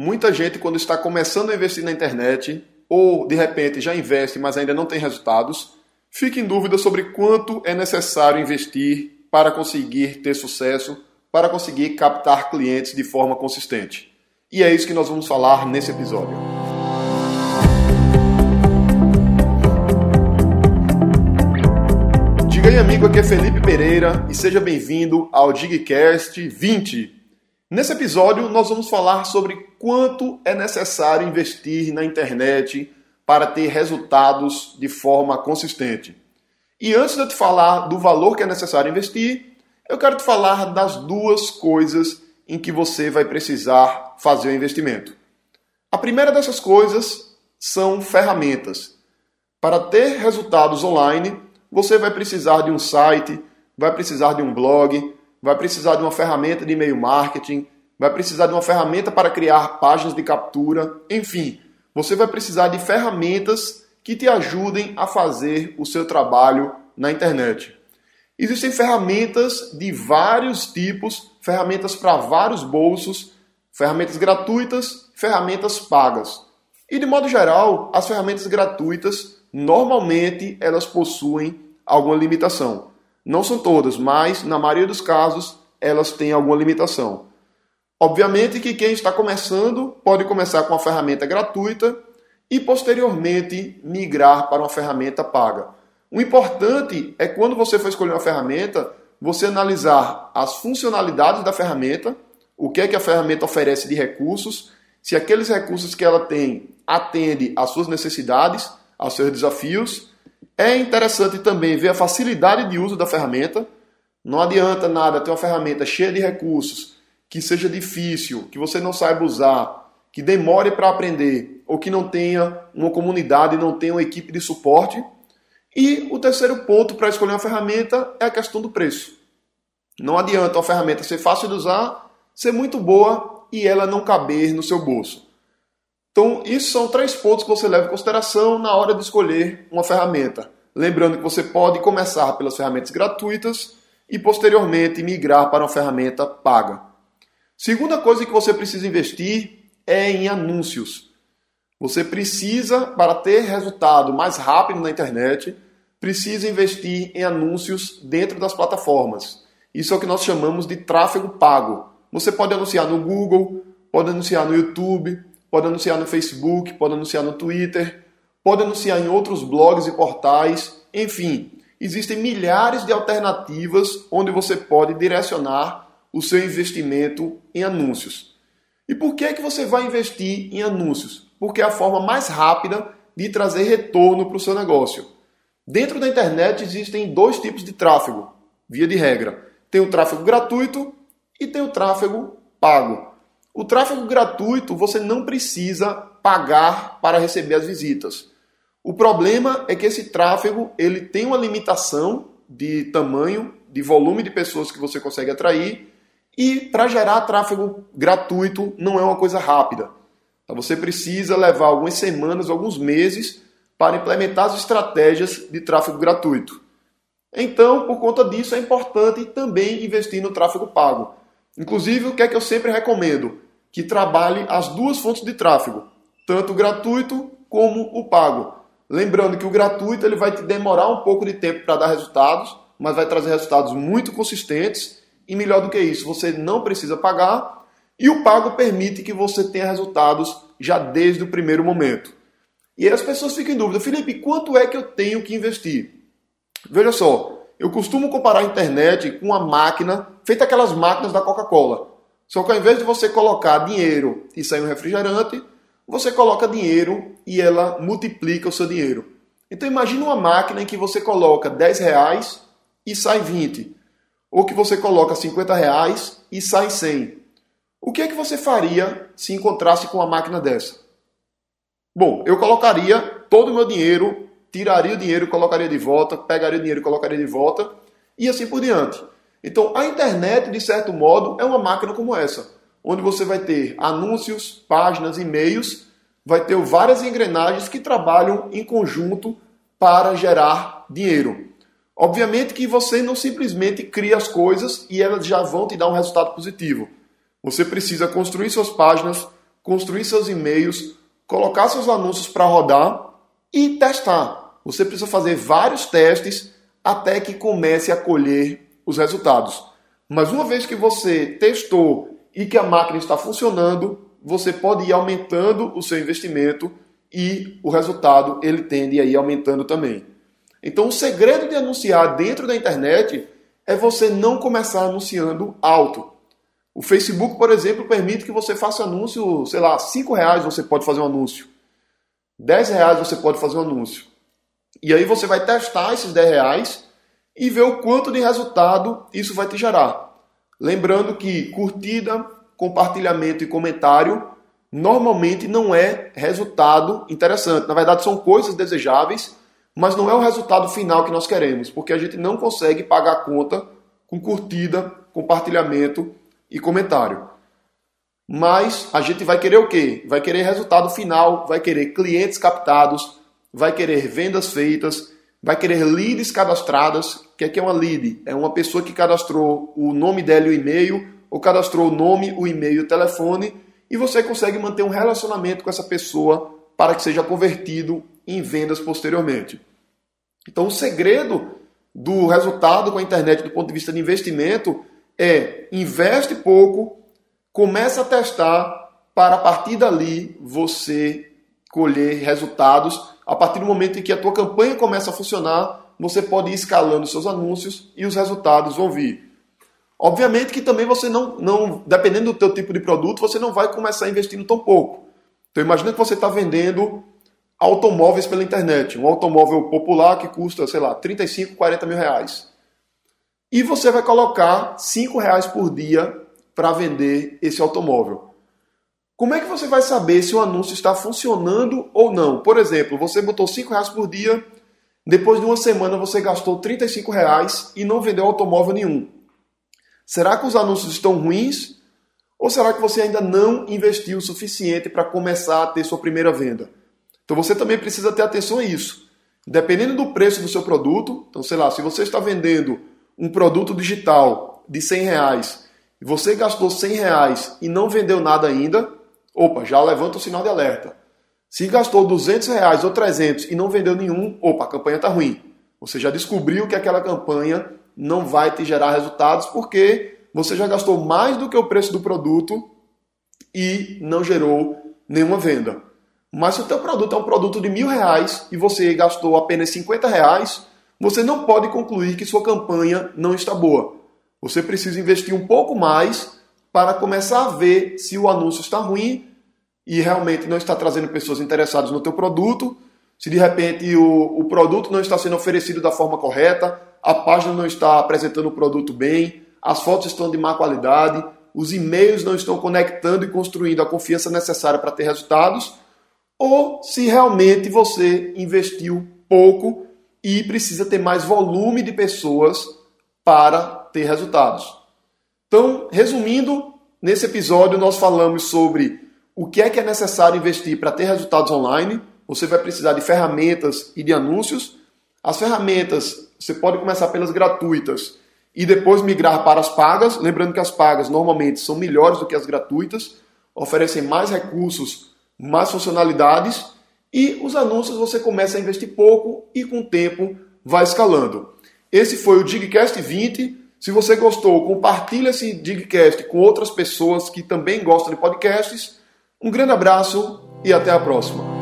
Muita gente, quando está começando a investir na internet, ou de repente já investe, mas ainda não tem resultados, fica em dúvida sobre quanto é necessário investir para conseguir ter sucesso, para conseguir captar clientes de forma consistente. E é isso que nós vamos falar nesse episódio. Diga aí, amigo, aqui é Felipe Pereira e seja bem-vindo ao Digcast 20. Nesse episódio, nós vamos falar sobre quanto é necessário investir na internet para ter resultados de forma consistente. E antes de eu te falar do valor que é necessário investir, eu quero te falar das duas coisas em que você vai precisar fazer o investimento. A primeira dessas coisas são ferramentas. Para ter resultados online, você vai precisar de um site, vai precisar de um blog, vai precisar de uma ferramenta de e-mail marketing, vai precisar de uma ferramenta para criar páginas de captura, enfim, você vai precisar de ferramentas que te ajudem a fazer o seu trabalho na internet. Existem ferramentas de vários tipos, ferramentas para vários bolsos, ferramentas gratuitas, ferramentas pagas. E de modo geral, as ferramentas gratuitas normalmente elas possuem alguma limitação. Não são todas, mas na maioria dos casos elas têm alguma limitação. Obviamente que quem está começando pode começar com uma ferramenta gratuita e posteriormente migrar para uma ferramenta paga. O importante é quando você for escolher uma ferramenta, você analisar as funcionalidades da ferramenta, o que é que a ferramenta oferece de recursos, se aqueles recursos que ela tem atendem às suas necessidades, aos seus desafios é interessante também ver a facilidade de uso da ferramenta. Não adianta nada ter uma ferramenta cheia de recursos, que seja difícil, que você não saiba usar, que demore para aprender, ou que não tenha uma comunidade, não tenha uma equipe de suporte. E o terceiro ponto para escolher uma ferramenta é a questão do preço. Não adianta uma ferramenta ser fácil de usar, ser muito boa e ela não caber no seu bolso. Então, isso são três pontos que você leva em consideração na hora de escolher uma ferramenta. Lembrando que você pode começar pelas ferramentas gratuitas e posteriormente migrar para uma ferramenta paga. Segunda coisa que você precisa investir é em anúncios. Você precisa, para ter resultado mais rápido na internet, precisa investir em anúncios dentro das plataformas. Isso é o que nós chamamos de tráfego pago. Você pode anunciar no Google, pode anunciar no YouTube, pode anunciar no Facebook, pode anunciar no Twitter, pode anunciar em outros blogs e portais, enfim, existem milhares de alternativas onde você pode direcionar o seu investimento em anúncios. E por que é que você vai investir em anúncios? Porque é a forma mais rápida de trazer retorno para o seu negócio. Dentro da internet existem dois tipos de tráfego, via de regra. Tem o tráfego gratuito e tem o tráfego pago. O tráfego gratuito você não precisa pagar para receber as visitas. O problema é que esse tráfego ele tem uma limitação de tamanho, de volume de pessoas que você consegue atrair e para gerar tráfego gratuito não é uma coisa rápida. Então você precisa levar algumas semanas, alguns meses para implementar as estratégias de tráfego gratuito. Então, por conta disso, é importante também investir no tráfego pago. Inclusive, o que é que eu sempre recomendo? que trabalhe as duas fontes de tráfego, tanto o gratuito como o pago. Lembrando que o gratuito ele vai te demorar um pouco de tempo para dar resultados, mas vai trazer resultados muito consistentes e melhor do que isso, você não precisa pagar e o pago permite que você tenha resultados já desde o primeiro momento. E aí as pessoas ficam em dúvida, Felipe, quanto é que eu tenho que investir? Veja só, eu costumo comparar a internet com uma máquina, feita aquelas máquinas da Coca-Cola. Só que ao invés de você colocar dinheiro e sair um refrigerante, você coloca dinheiro e ela multiplica o seu dinheiro. Então imagine uma máquina em que você coloca 10 reais e sai 20. Ou que você coloca 50 reais e sai 100. O que é que você faria se encontrasse com uma máquina dessa? Bom, eu colocaria todo o meu dinheiro, tiraria o dinheiro, colocaria de volta, pegaria o dinheiro colocaria de volta, e assim por diante. Então, a internet, de certo modo, é uma máquina como essa, onde você vai ter anúncios, páginas, e-mails, vai ter várias engrenagens que trabalham em conjunto para gerar dinheiro. Obviamente que você não simplesmente cria as coisas e elas já vão te dar um resultado positivo. Você precisa construir suas páginas, construir seus e-mails, colocar seus anúncios para rodar e testar. Você precisa fazer vários testes até que comece a colher os resultados. Mas uma vez que você testou e que a máquina está funcionando, você pode ir aumentando o seu investimento e o resultado ele tende a ir aumentando também. Então o segredo de anunciar dentro da internet é você não começar anunciando alto. O Facebook, por exemplo, permite que você faça anúncio, sei lá, 5 reais você pode fazer um anúncio. 10 reais você pode fazer um anúncio. E aí você vai testar esses 10 reais e ver o quanto de resultado isso vai te gerar. Lembrando que curtida, compartilhamento e comentário normalmente não é resultado interessante. Na verdade, são coisas desejáveis, mas não é o resultado final que nós queremos, porque a gente não consegue pagar a conta com curtida, compartilhamento e comentário. Mas a gente vai querer o quê? Vai querer resultado final, vai querer clientes captados, vai querer vendas feitas, vai querer leads cadastradas. O que é, que é uma lead? É uma pessoa que cadastrou o nome dela e o e-mail, ou cadastrou o nome, o e-mail o telefone, e você consegue manter um relacionamento com essa pessoa para que seja convertido em vendas posteriormente. Então, o segredo do resultado com a internet do ponto de vista de investimento é investe pouco, começa a testar para a partir dali você colher resultados. A partir do momento em que a tua campanha começa a funcionar, você pode ir escalando seus anúncios e os resultados vão vir. Obviamente que também você não, não, dependendo do teu tipo de produto, você não vai começar investindo tão pouco. Então imagina que você está vendendo automóveis pela internet, um automóvel popular que custa, sei lá, 35, 40 mil reais. E você vai colocar 5 reais por dia para vender esse automóvel. Como é que você vai saber se o anúncio está funcionando ou não? Por exemplo, você botou 5 reais por dia, depois de uma semana você gastou 35 reais e não vendeu automóvel nenhum. Será que os anúncios estão ruins? Ou será que você ainda não investiu o suficiente para começar a ter sua primeira venda? Então você também precisa ter atenção a isso. Dependendo do preço do seu produto, então sei lá, se você está vendendo um produto digital de 100 reais e você gastou 100 reais e não vendeu nada ainda, opa, já levanta o sinal de alerta. Se gastou 200 reais ou 300 e não vendeu nenhum, opa, a campanha está ruim. Você já descobriu que aquela campanha não vai te gerar resultados porque você já gastou mais do que o preço do produto e não gerou nenhuma venda. Mas se o teu produto é um produto de mil reais e você gastou apenas 50 reais, você não pode concluir que sua campanha não está boa. Você precisa investir um pouco mais para começar a ver se o anúncio está ruim e realmente não está trazendo pessoas interessadas no teu produto, se de repente o, o produto não está sendo oferecido da forma correta, a página não está apresentando o produto bem, as fotos estão de má qualidade, os e-mails não estão conectando e construindo a confiança necessária para ter resultados, ou se realmente você investiu pouco e precisa ter mais volume de pessoas para ter resultados. Então, resumindo, nesse episódio nós falamos sobre o que é que é necessário investir para ter resultados online. Você vai precisar de ferramentas e de anúncios. As ferramentas você pode começar pelas gratuitas e depois migrar para as pagas. Lembrando que as pagas normalmente são melhores do que as gratuitas, oferecem mais recursos, mais funcionalidades. E os anúncios você começa a investir pouco e com o tempo vai escalando. Esse foi o Digcast 20. Se você gostou, compartilhe esse Digcast com outras pessoas que também gostam de podcasts. Um grande abraço e até a próxima.